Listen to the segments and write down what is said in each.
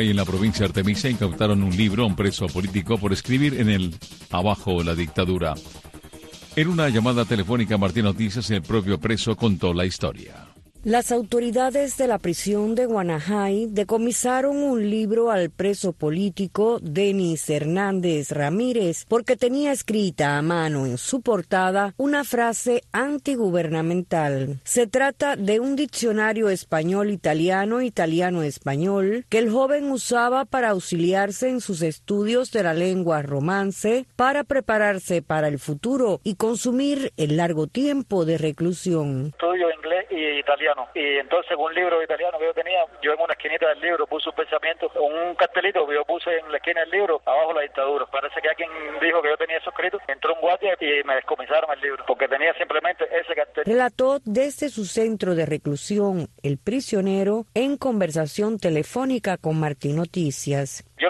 En la provincia de Artemisa incautaron un libro a un preso político por escribir en el Abajo la dictadura. En una llamada telefónica Martín Noticias, el propio preso contó la historia. Las autoridades de la prisión de Guanajay decomisaron un libro al preso político Denis Hernández Ramírez porque tenía escrita a mano en su portada una frase antigubernamental. Se trata de un diccionario español-italiano, italiano-español, que el joven usaba para auxiliarse en sus estudios de la lengua romance, para prepararse para el futuro y consumir el largo tiempo de reclusión. Estudio inglés y italiano y entonces un libro italiano que yo tenía, yo en una esquinita del libro puse un pensamiento, un cartelito que yo puse en la esquina del libro, abajo la dictadura. Parece que alguien dijo que yo tenía eso escrito, entró un guardia y me descomisaron el libro, porque tenía simplemente ese cartel. Relató desde su centro de reclusión el prisionero en conversación telefónica con Martín Noticias. Yo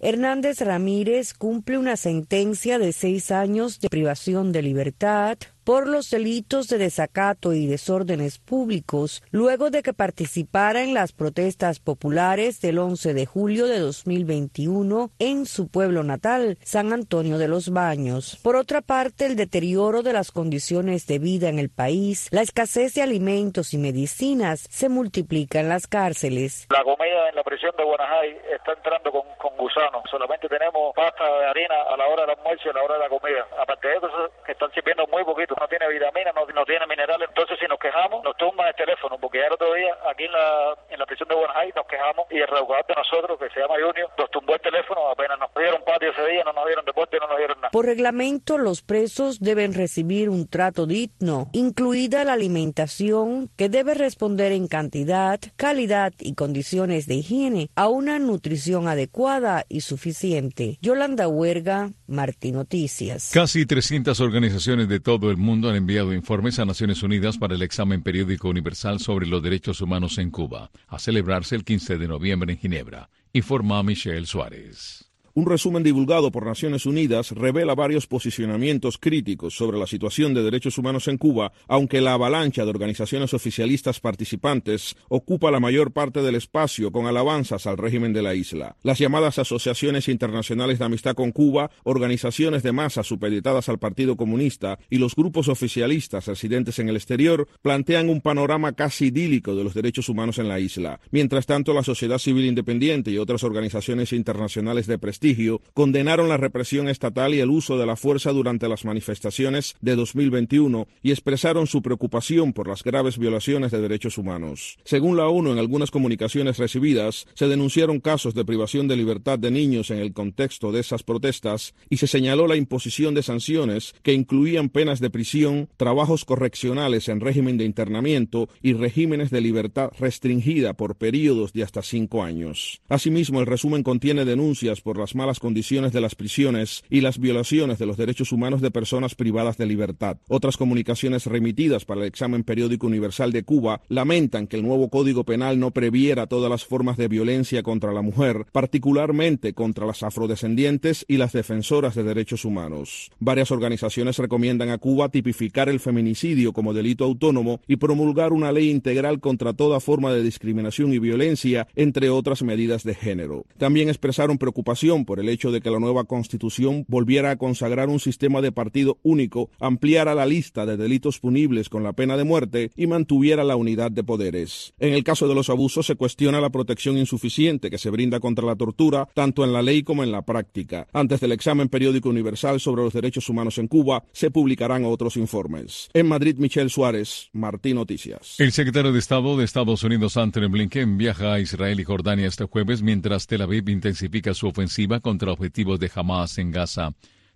Hernández Ramírez cumple una sentencia de seis años de privación de libertad por los delitos de desacato y desórdenes públicos luego de que participara en las protestas populares del 11 de julio de 2021 en su pueblo natal, San Antonio de los Baños. Por otra parte, el deterioro de las condiciones de vida en el país, la escasez de alimentos y medicinas se multiplica en las cárceles. La comida en la prisión de Guanajay está entrando con, con gusanos. Solamente tenemos pasta de harina a la hora del almuerzo y a la hora de la comida. Aparte de eso, están sirviendo muy poquito no tiene vitamina, no, tiene minerales. Entonces, si nos quejamos, nos tumban el teléfono, porque ya el otro día, aquí en la, en la prisión de Buenos nos quejamos y el reeducador de nosotros, que se llama Junior, nos tumbó el teléfono, apenas nos dieron patio ese nos dieron deporte, no nos dieron nada. Por reglamento, los presos deben recibir un trato digno, incluida la alimentación, que debe responder en cantidad, calidad y condiciones de higiene a una nutrición adecuada y suficiente. Yolanda Huerga, Martín Noticias. Casi 300 organizaciones de todo el mundo han enviado informes a Naciones Unidas para el examen periódico universal sobre los derechos humanos en Cuba, a celebrarse el 15 de noviembre en Ginebra, informa Michelle Suárez. Un resumen divulgado por Naciones Unidas revela varios posicionamientos críticos sobre la situación de derechos humanos en Cuba, aunque la avalancha de organizaciones oficialistas participantes ocupa la mayor parte del espacio con alabanzas al régimen de la isla. Las llamadas asociaciones internacionales de amistad con Cuba, organizaciones de masa supeditadas al Partido Comunista y los grupos oficialistas residentes en el exterior plantean un panorama casi idílico de los derechos humanos en la isla. Mientras tanto, la sociedad civil independiente y otras organizaciones internacionales de prestigio condenaron la represión estatal y el uso de la fuerza durante las manifestaciones de 2021 y expresaron su preocupación por las graves violaciones de derechos humanos. Según la ONU, en algunas comunicaciones recibidas, se denunciaron casos de privación de libertad de niños en el contexto de esas protestas y se señaló la imposición de sanciones que incluían penas de prisión, trabajos correccionales en régimen de internamiento y regímenes de libertad restringida por periodos de hasta cinco años. Asimismo, el resumen contiene denuncias por las malas condiciones de las prisiones y las violaciones de los derechos humanos de personas privadas de libertad. Otras comunicaciones remitidas para el examen periódico universal de Cuba lamentan que el nuevo Código Penal no previera todas las formas de violencia contra la mujer, particularmente contra las afrodescendientes y las defensoras de derechos humanos. Varias organizaciones recomiendan a Cuba tipificar el feminicidio como delito autónomo y promulgar una ley integral contra toda forma de discriminación y violencia, entre otras medidas de género. También expresaron preocupación por el hecho de que la nueva constitución volviera a consagrar un sistema de partido único, ampliara la lista de delitos punibles con la pena de muerte y mantuviera la unidad de poderes. En el caso de los abusos se cuestiona la protección insuficiente que se brinda contra la tortura, tanto en la ley como en la práctica. Antes del examen periódico universal sobre los derechos humanos en Cuba, se publicarán otros informes. En Madrid, Michelle Suárez, Martín Noticias. El secretario de Estado de Estados Unidos, Anthony Blinken, viaja a Israel y Jordania este jueves mientras Tel Aviv intensifica su ofensiva contra objetivos de Hamas en Gaza.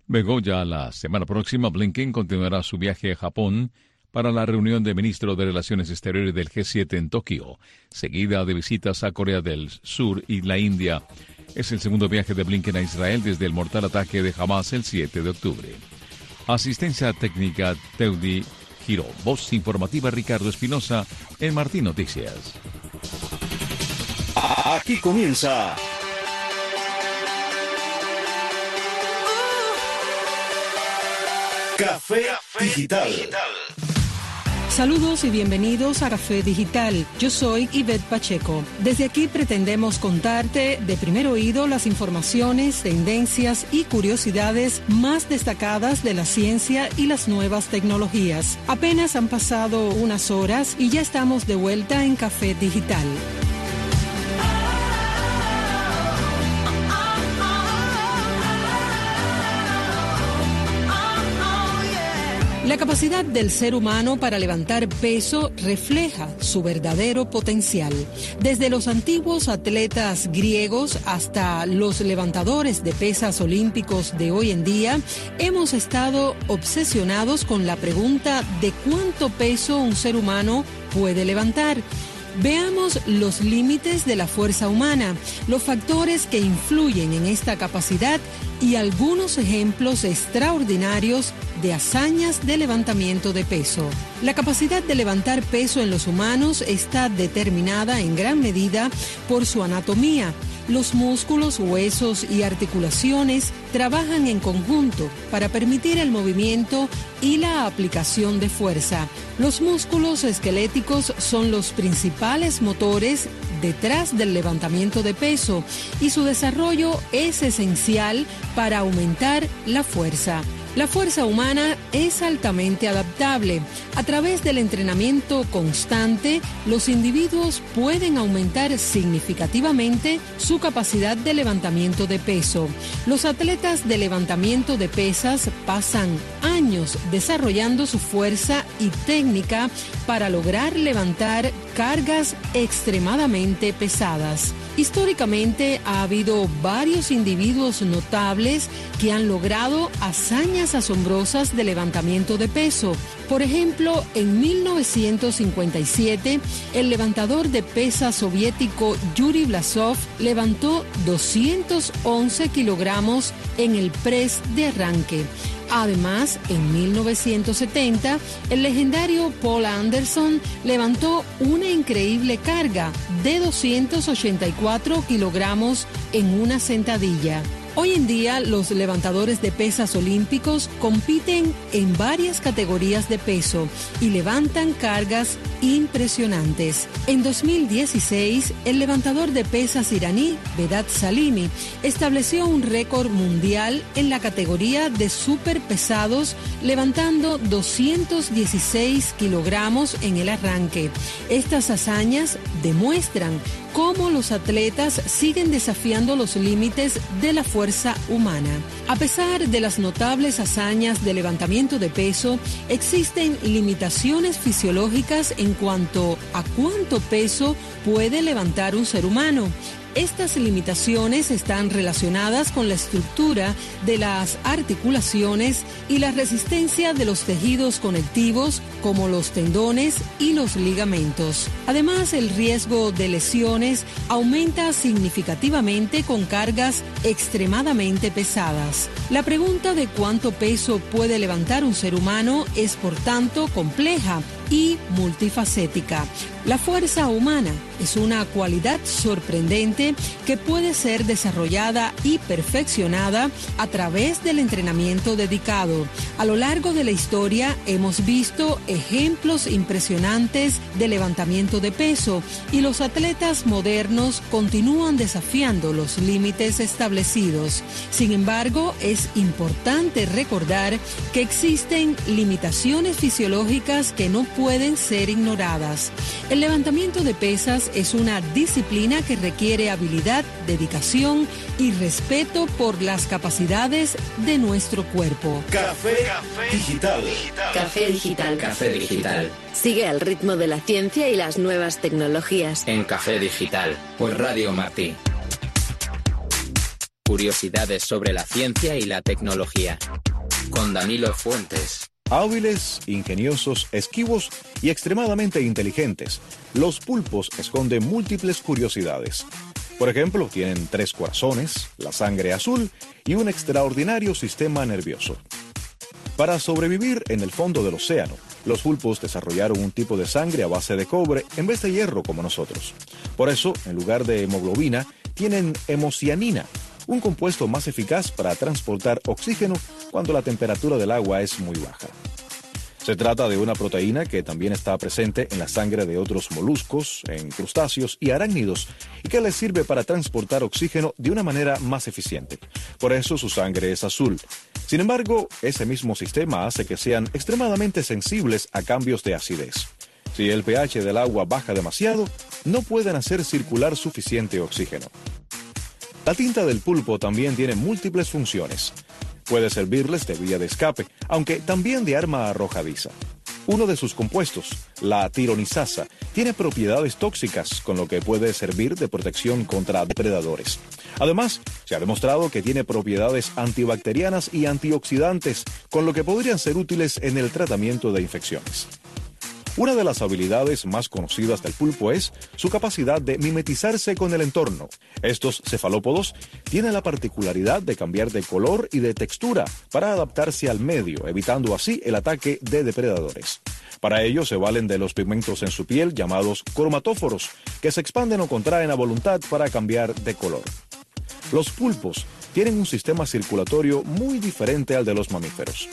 Luego, la semana próxima, Blinken continuará su viaje a Japón para la reunión de ministros de Relaciones Exteriores del G7 en Tokio, seguida de visitas a Corea del Sur y la India. Es el segundo viaje de Blinken a Israel desde el mortal ataque de Hamas el 7 de octubre. Asistencia técnica Teudi Giro. Voz informativa Ricardo Espinosa en Martín Noticias. Aquí comienza Café, Digital. Saludos y bienvenidos a Café Digital. Yo soy Ivette Pacheco. Desde aquí pretendemos contarte de primer oído las informaciones, tendencias y curiosidades más destacadas de la ciencia y las nuevas tecnologías. Apenas han pasado unas horas y ya estamos de vuelta en Café Digital. La capacidad del ser humano para levantar peso refleja su verdadero potencial. Desde los antiguos atletas griegos hasta los levantadores de pesas olímpicos de hoy en día, hemos estado obsesionados con la pregunta de cuánto peso un ser humano puede levantar. Veamos los límites de la fuerza humana, los factores que influyen en esta capacidad y algunos ejemplos extraordinarios de hazañas de levantamiento de peso. La capacidad de levantar peso en los humanos está determinada en gran medida por su anatomía. Los músculos, huesos y articulaciones trabajan en conjunto para permitir el movimiento y la aplicación de fuerza. Los músculos esqueléticos son los principales motores detrás del levantamiento de peso y su desarrollo es esencial para aumentar la fuerza. La fuerza humana es altamente adaptable. A través del entrenamiento constante, los individuos pueden aumentar significativamente su capacidad de levantamiento de peso. Los atletas de levantamiento de pesas pasan años desarrollando su fuerza y técnica para lograr levantar cargas extremadamente pesadas. Históricamente ha habido varios individuos notables que han logrado hazañas asombrosas de levantamiento de peso. Por ejemplo, en 1957, el levantador de pesas soviético Yuri Blasov levantó 211 kilogramos en el press de arranque. Además, en 1970, el legendario Paul Anderson levantó una increíble carga de 284 kilogramos en una sentadilla. Hoy en día los levantadores de pesas olímpicos compiten en varias categorías de peso y levantan cargas impresionantes. En 2016, el levantador de pesas iraní, Vedat Salimi, estableció un récord mundial en la categoría de superpesados, levantando 216 kilogramos en el arranque. Estas hazañas demuestran cómo los atletas siguen desafiando los límites de la fuerza humana. A pesar de las notables hazañas de levantamiento de peso, existen limitaciones fisiológicas en cuanto a cuánto peso puede levantar un ser humano. Estas limitaciones están relacionadas con la estructura de las articulaciones y la resistencia de los tejidos conectivos como los tendones y los ligamentos. Además, el riesgo de lesiones aumenta significativamente con cargas extremadamente pesadas. La pregunta de cuánto peso puede levantar un ser humano es por tanto compleja y multifacética. La fuerza humana es una cualidad sorprendente que puede ser desarrollada y perfeccionada a través del entrenamiento dedicado. A lo largo de la historia hemos visto ejemplos impresionantes de levantamiento de peso y los atletas modernos continúan desafiando los límites establecidos. Sin embargo, es importante recordar que existen limitaciones fisiológicas que no pueden ser ignoradas. El levantamiento de pesas es una disciplina que requiere habilidad, dedicación y respeto por las capacidades de nuestro cuerpo. Café, digital. Café digital. Café digital. Sigue al ritmo de la ciencia y las nuevas tecnologías. En Café Digital, por Radio Martí. Curiosidades sobre la ciencia y la tecnología. Con Danilo Fuentes. Hábiles, ingeniosos, esquivos y extremadamente inteligentes, los pulpos esconden múltiples curiosidades. Por ejemplo, tienen tres corazones, la sangre azul y un extraordinario sistema nervioso. Para sobrevivir en el fondo del océano, los pulpos desarrollaron un tipo de sangre a base de cobre en vez de hierro como nosotros. Por eso, en lugar de hemoglobina, tienen hemocianina, un compuesto más eficaz para transportar oxígeno cuando la temperatura del agua es muy baja. Se trata de una proteína que también está presente en la sangre de otros moluscos, en crustáceos y arácnidos, y que les sirve para transportar oxígeno de una manera más eficiente. Por eso su sangre es azul. Sin embargo, ese mismo sistema hace que sean extremadamente sensibles a cambios de acidez. Si el pH del agua baja demasiado, no pueden hacer circular suficiente oxígeno. La tinta del pulpo también tiene múltiples funciones. Puede servirles de vía de escape, aunque también de arma arrojadiza. Uno de sus compuestos, la tironizasa, tiene propiedades tóxicas, con lo que puede servir de protección contra depredadores. Además, se ha demostrado que tiene propiedades antibacterianas y antioxidantes, con lo que podrían ser útiles en el tratamiento de infecciones. Una de las habilidades más conocidas del pulpo es su capacidad de mimetizarse con el entorno. Estos cefalópodos tienen la particularidad de cambiar de color y de textura para adaptarse al medio, evitando así el ataque de depredadores. Para ello se valen de los pigmentos en su piel llamados cromatóforos, que se expanden o contraen a voluntad para cambiar de color. Los pulpos tienen un sistema circulatorio muy diferente al de los mamíferos.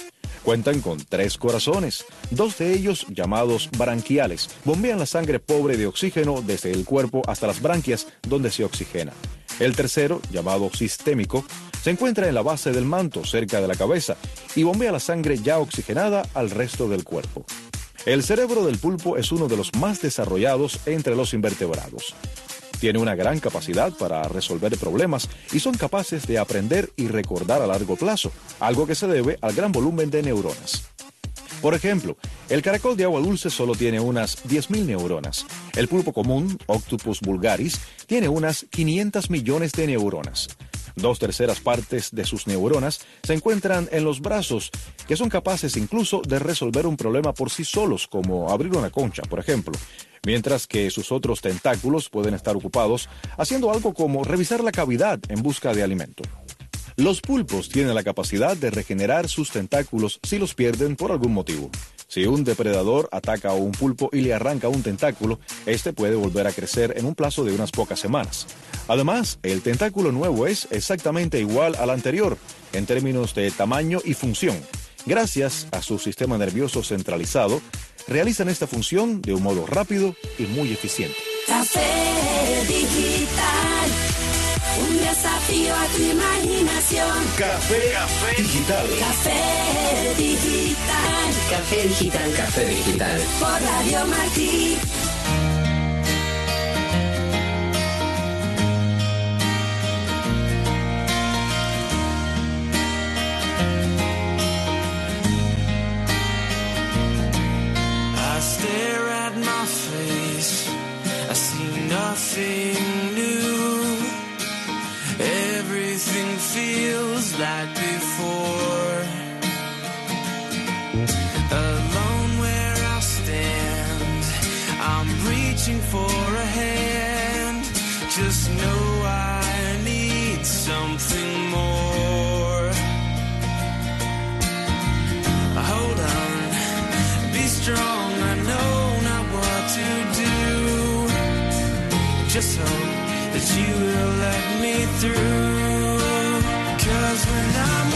Cuentan con tres corazones. Dos de ellos, llamados branquiales, bombean la sangre pobre de oxígeno desde el cuerpo hasta las branquias donde se oxigena. El tercero, llamado sistémico, se encuentra en la base del manto, cerca de la cabeza, y bombea la sangre ya oxigenada al resto del cuerpo. El cerebro del pulpo es uno de los más desarrollados entre los invertebrados. Tiene una gran capacidad para resolver problemas y son capaces de aprender y recordar a largo plazo, algo que se debe al gran volumen de neuronas. Por ejemplo, el caracol de agua dulce solo tiene unas 10.000 neuronas. El pulpo común, Octopus vulgaris, tiene unas 500 millones de neuronas. Dos terceras partes de sus neuronas se encuentran en los brazos, que son capaces incluso de resolver un problema por sí solos, como abrir una concha, por ejemplo, mientras que sus otros tentáculos pueden estar ocupados haciendo algo como revisar la cavidad en busca de alimento. Los pulpos tienen la capacidad de regenerar sus tentáculos si los pierden por algún motivo. Si un depredador ataca a un pulpo y le arranca un tentáculo, este puede volver a crecer en un plazo de unas pocas semanas. Además, el tentáculo nuevo es exactamente igual al anterior en términos de tamaño y función. Gracias a su sistema nervioso centralizado, realizan esta función de un modo rápido y muy eficiente. Desafío a tu imaginación. Café, digital. Café digital, Café digital. Café digital. por Radio Martí. Just hope that you will let me through. Cause when I'm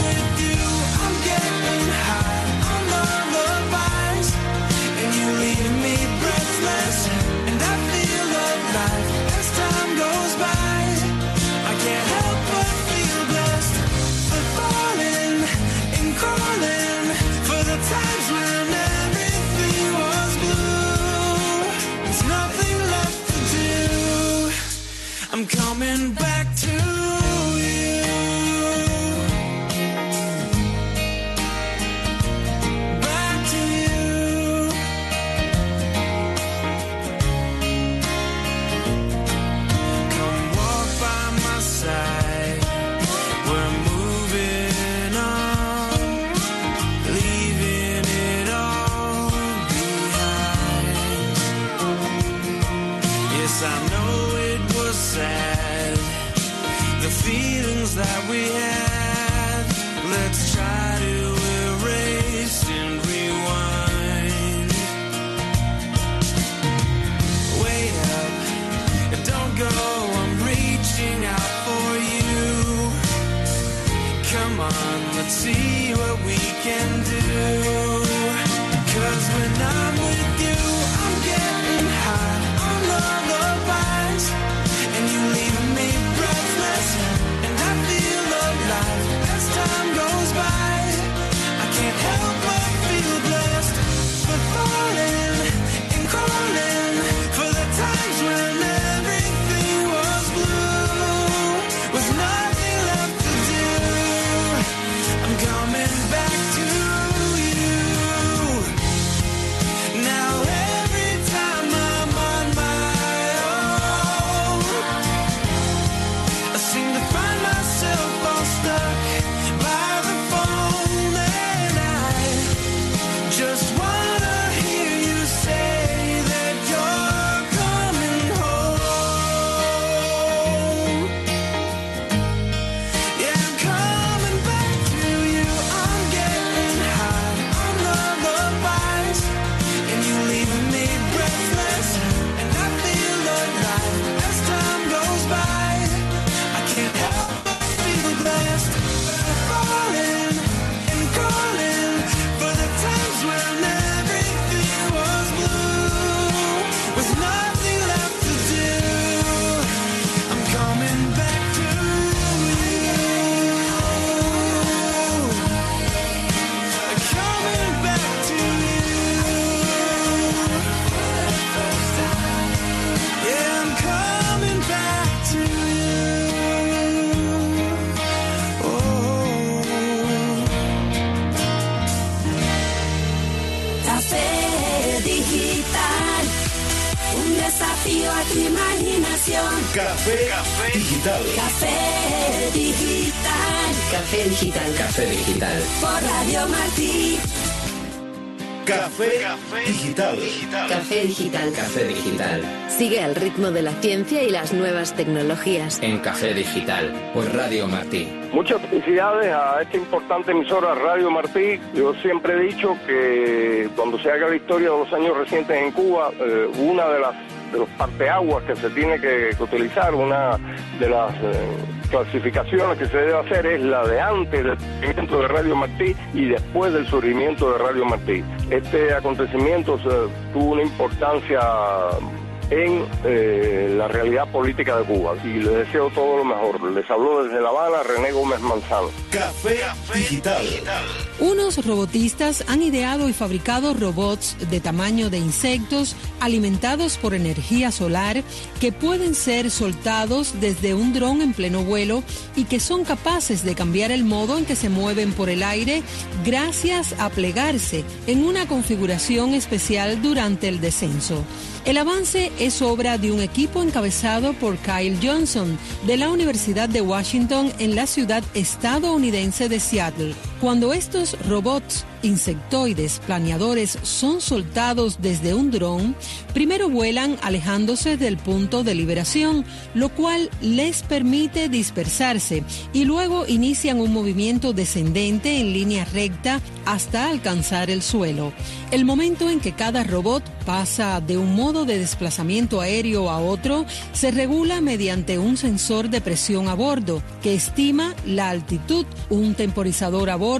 coming back imaginación. Café, digital. Café digital. Café digital. Café digital. Por Radio Martí. Café, digital. Café digital. Café digital. Sigue al ritmo de la ciencia y las nuevas tecnologías. En Café digital. Por Radio Martí. Muchas felicidades a esta importante emisora Radio Martí. Yo siempre he dicho que cuando se haga la historia de los años recientes en Cuba, eh, una de las de los parteaguas que se tiene que, utilizar, una de las eh, clasificaciones que se debe hacer es la de antes del surgimiento de Radio Martí y después del surgimiento de Radio Martí. Este acontecimiento tuvo una importancia en eh, la realidad política de Cuba y les deseo todo lo mejor. Les habló desde La Habana René Gómez Manzano. Café, digital. Unos robotistas han ideado y fabricado robots de tamaño de insectos alimentados por energía solar que pueden ser soltados desde un dron en pleno vuelo y que son capaces de cambiar el modo en que se mueven por el aire gracias a plegarse en una configuración especial durante el descenso. El avance es obra de un equipo encabezado por Kyle Johnson de la Universidad de Washington en la ciudad estadounidense de Seattle. Cuando estos robots insectoides planeadores son soltados desde un dron, primero vuelan alejándose del punto de liberación, lo cual les permite dispersarse y luego inician un movimiento descendente en línea recta hasta alcanzar el suelo. El momento en que cada robot pasa de un modo de desplazamiento aéreo a otro se regula mediante un sensor de presión a bordo que estima la altitud, un temporizador a bordo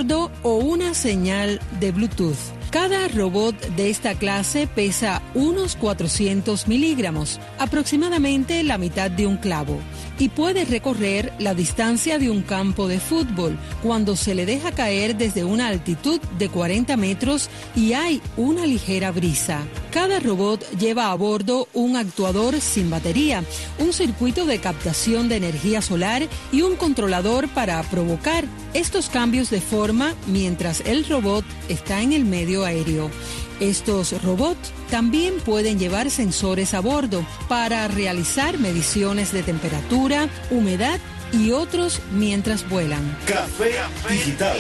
o una señal de Bluetooth. Cada robot de esta clase pesa unos 400 miligramos, aproximadamente la mitad de un clavo, y puede recorrer la distancia de un campo de fútbol cuando se le deja caer desde una altitud de 40 metros y hay una ligera brisa. Cada robot lleva a bordo un actuador sin batería, un circuito de captación de energía solar y un controlador para provocar estos cambios de forma mientras el robot está en el medio aéreo. Estos robots también pueden llevar sensores a bordo para realizar mediciones de temperatura, humedad y otros mientras vuelan. Café digital.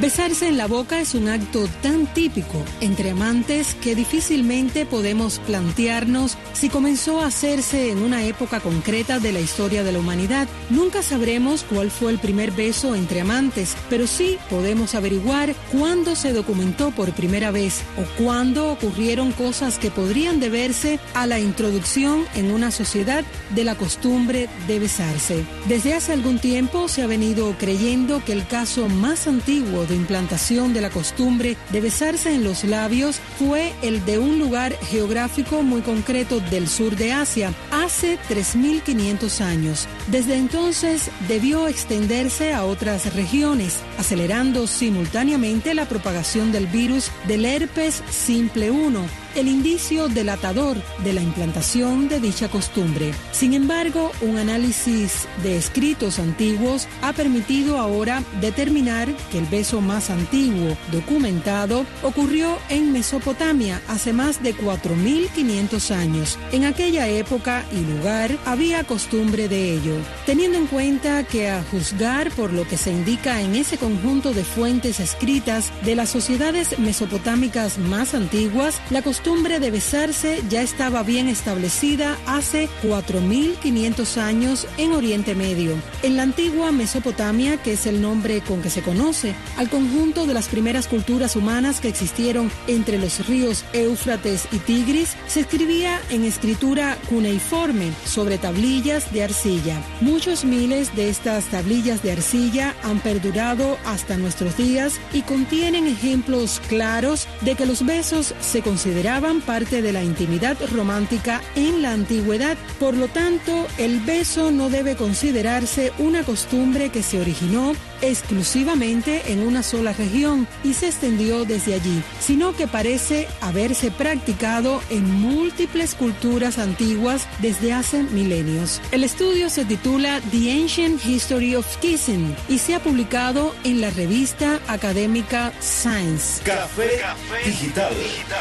Besarse en la boca es un acto tan típico entre amantes que difícilmente podemos plantearnos si comenzó a hacerse en una época concreta de la historia de la humanidad. Nunca sabremos cuál fue el primer beso entre amantes, pero sí podemos averiguar cuándo se documentó por primera vez o cuándo ocurrieron cosas que podrían deberse a la introducción en una sociedad de la costumbre de besarse. Desde hace algún tiempo se ha venido creyendo que el caso más antiguo de implantación de la costumbre de besarse en los labios fue el de un lugar geográfico muy concreto del sur de Asia hace 3.500 años. Desde entonces debió extenderse a otras regiones, acelerando simultáneamente la propagación del virus del herpes simple 1 el indicio delatador de la implantación de dicha costumbre. Sin embargo, un análisis de escritos antiguos ha permitido ahora determinar que el beso más antiguo documentado ocurrió en Mesopotamia hace más de 4.500 años. En aquella época y lugar había costumbre de ello. Teniendo en cuenta que a juzgar por lo que se indica en ese conjunto de fuentes escritas de las sociedades mesopotámicas más antiguas, la costumbre de besarse ya estaba bien establecida hace 4.500 años en Oriente Medio. En la antigua Mesopotamia, que es el nombre con que se conoce al conjunto de las primeras culturas humanas que existieron entre los ríos Éufrates y Tigris, se escribía en escritura cuneiforme sobre tablillas de arcilla. Muchos miles de estas tablillas de arcilla han perdurado hasta nuestros días y contienen ejemplos claros de que los besos se consideraban parte de la intimidad romántica en la antigüedad. Por lo tanto, el beso no debe considerarse una costumbre que se originó exclusivamente en una sola región y se extendió desde allí, sino que parece haberse practicado en múltiples culturas antiguas desde hace milenios. El estudio se titula The Ancient History of Kissing y se ha publicado en la revista académica Science. Café digital.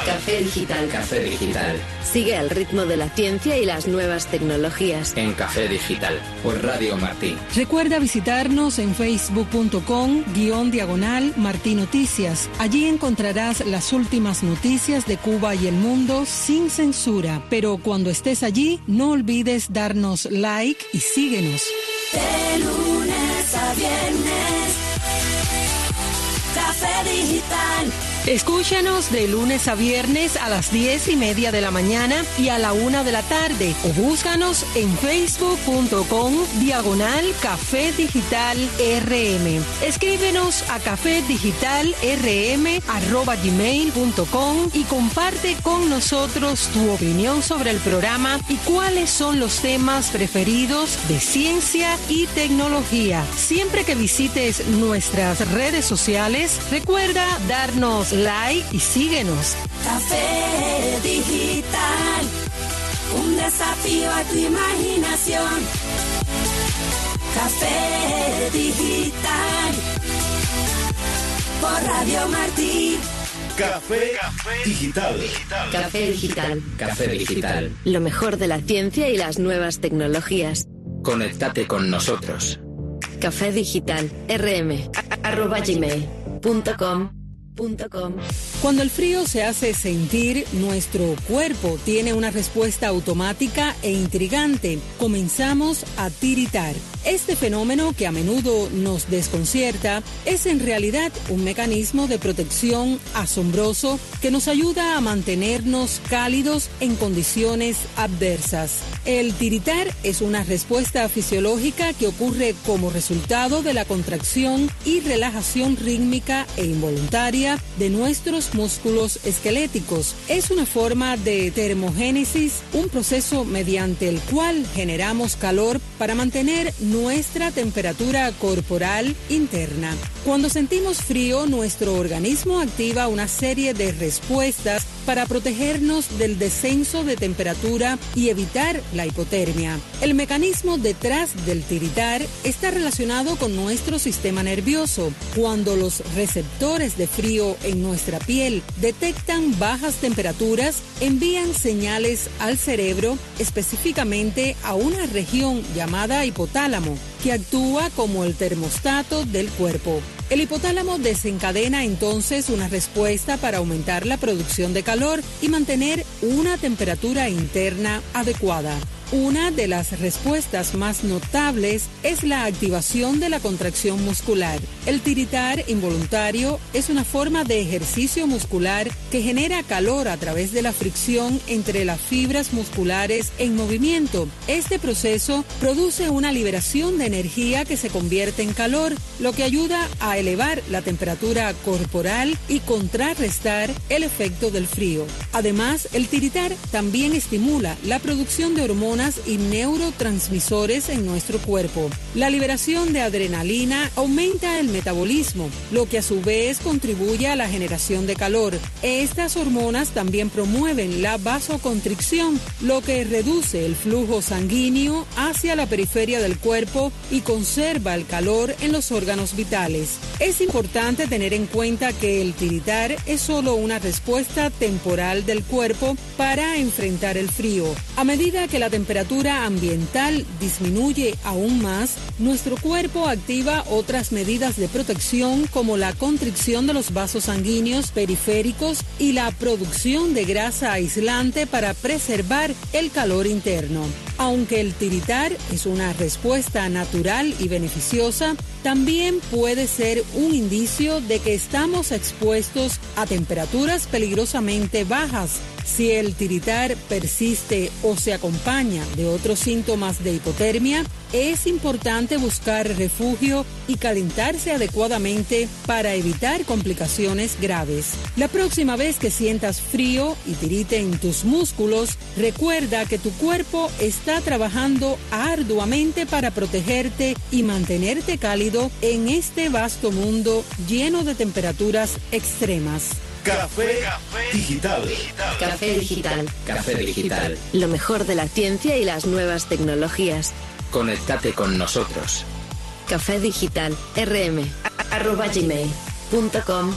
Café digital. Digital. Café Digital. Sigue al ritmo de la ciencia y las nuevas tecnologías. En Café Digital. Por Radio Martí. Recuerda visitarnos en facebook.com guion diagonal Martí Noticias. Allí encontrarás las últimas noticias de Cuba y el mundo sin censura. Pero cuando estés allí, no olvides darnos like y síguenos. De lunes a viernes. Café Digital. Escúchanos de lunes a viernes a las 10 y media de la mañana y a la una de la tarde o búscanos en facebook.com diagonal Café Digital RM. Escríbenos a café y comparte con nosotros tu opinión sobre el programa y cuáles son los temas preferidos de ciencia y tecnología. Siempre que visites nuestras redes sociales, recuerda darnos like y síguenos. Café Digital. Un desafío a tu imaginación. Café Digital. Por Radio Martí. Café, Digital. Café Digital. Café Digital. Lo mejor de la ciencia y las nuevas tecnologías. Conéctate con nosotros. Café Digital. RM. arroba gmail.com punto com. Cuando el frío se hace sentir, nuestro cuerpo tiene una respuesta automática e intrigante. Comenzamos a tiritar. Este fenómeno, que a menudo nos desconcierta, es en realidad un mecanismo de protección asombroso que nos ayuda a mantenernos cálidos en condiciones adversas. El tiritar es una respuesta fisiológica que ocurre como resultado de la contracción y relajación rítmica e involuntaria de nuestros músculos esqueléticos. Es una forma de termogénesis, un proceso mediante el cual generamos calor para mantener nuestra temperatura corporal interna. Cuando sentimos frío, nuestro organismo activa una serie de respuestas para protegernos del descenso de temperatura y evitar la hipotermia. El mecanismo detrás del tiritar está relacionado con nuestro sistema nervioso. Cuando los receptores de frío en nuestra piel detectan bajas temperaturas, envían señales al cerebro, específicamente a una región llamada hipotálamo, que actúa como el termostato del cuerpo. El hipotálamo desencadena entonces una respuesta para aumentar la producción de calor y mantener una temperatura interna adecuada. Una de las respuestas más notables es la activación de la contracción muscular. El tiritar involuntario es una forma de ejercicio muscular que genera calor a través de la fricción entre las fibras musculares en movimiento. Este proceso produce una liberación de energía que se convierte en calor, lo que ayuda a elevar la temperatura corporal y contrarrestar el efecto del frío. Además, el tiritar también estimula la producción de hormonas y neurotransmisores en nuestro cuerpo. La liberación de adrenalina aumenta el metabolismo, lo que a su vez contribuye a la generación de calor. Estas hormonas también promueven la vasoconstricción, lo que reduce el flujo sanguíneo hacia la periferia del cuerpo y conserva el calor en los órganos vitales. Es importante tener en cuenta que el tiritar es solo una respuesta temporal del cuerpo para enfrentar el frío. A medida que la temperatura ambiental disminuye aún más, nuestro cuerpo activa otras medidas de protección como la constricción de los vasos sanguíneos periféricos y la producción de grasa aislante para preservar el calor interno. Aunque el tiritar es una respuesta natural y beneficiosa, también puede ser un indicio de que estamos expuestos a temperaturas peligrosamente bajas. Si el tiritar persiste o se acompaña de otros síntomas de hipotermia, es importante buscar refugio y calentarse adecuadamente para evitar complicaciones graves. La próxima vez que sientas frío y tirite en tus músculos, recuerda que tu cuerpo está trabajando arduamente para protegerte y mantenerte cálido en este vasto mundo lleno de temperaturas extremas. Café, digital. Café Digital. Café Digital. Lo mejor de la ciencia y las nuevas tecnologías. Conéctate con nosotros. Café Digital. RM. arroba gmail.com.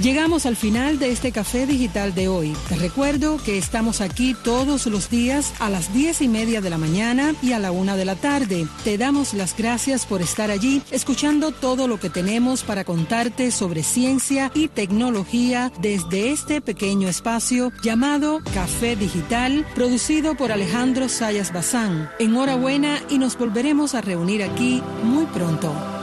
Llegamos al final de este café digital de hoy. Te recuerdo que estamos aquí todos los días a las diez y media de la mañana y a la una de la tarde. Te damos las gracias por estar allí, escuchando todo lo que tenemos para contarte sobre ciencia y tecnología desde este pequeño espacio llamado Café Digital, producido por Alejandro Sayas Bazán. Enhorabuena y nos volveremos a reunir aquí muy pronto.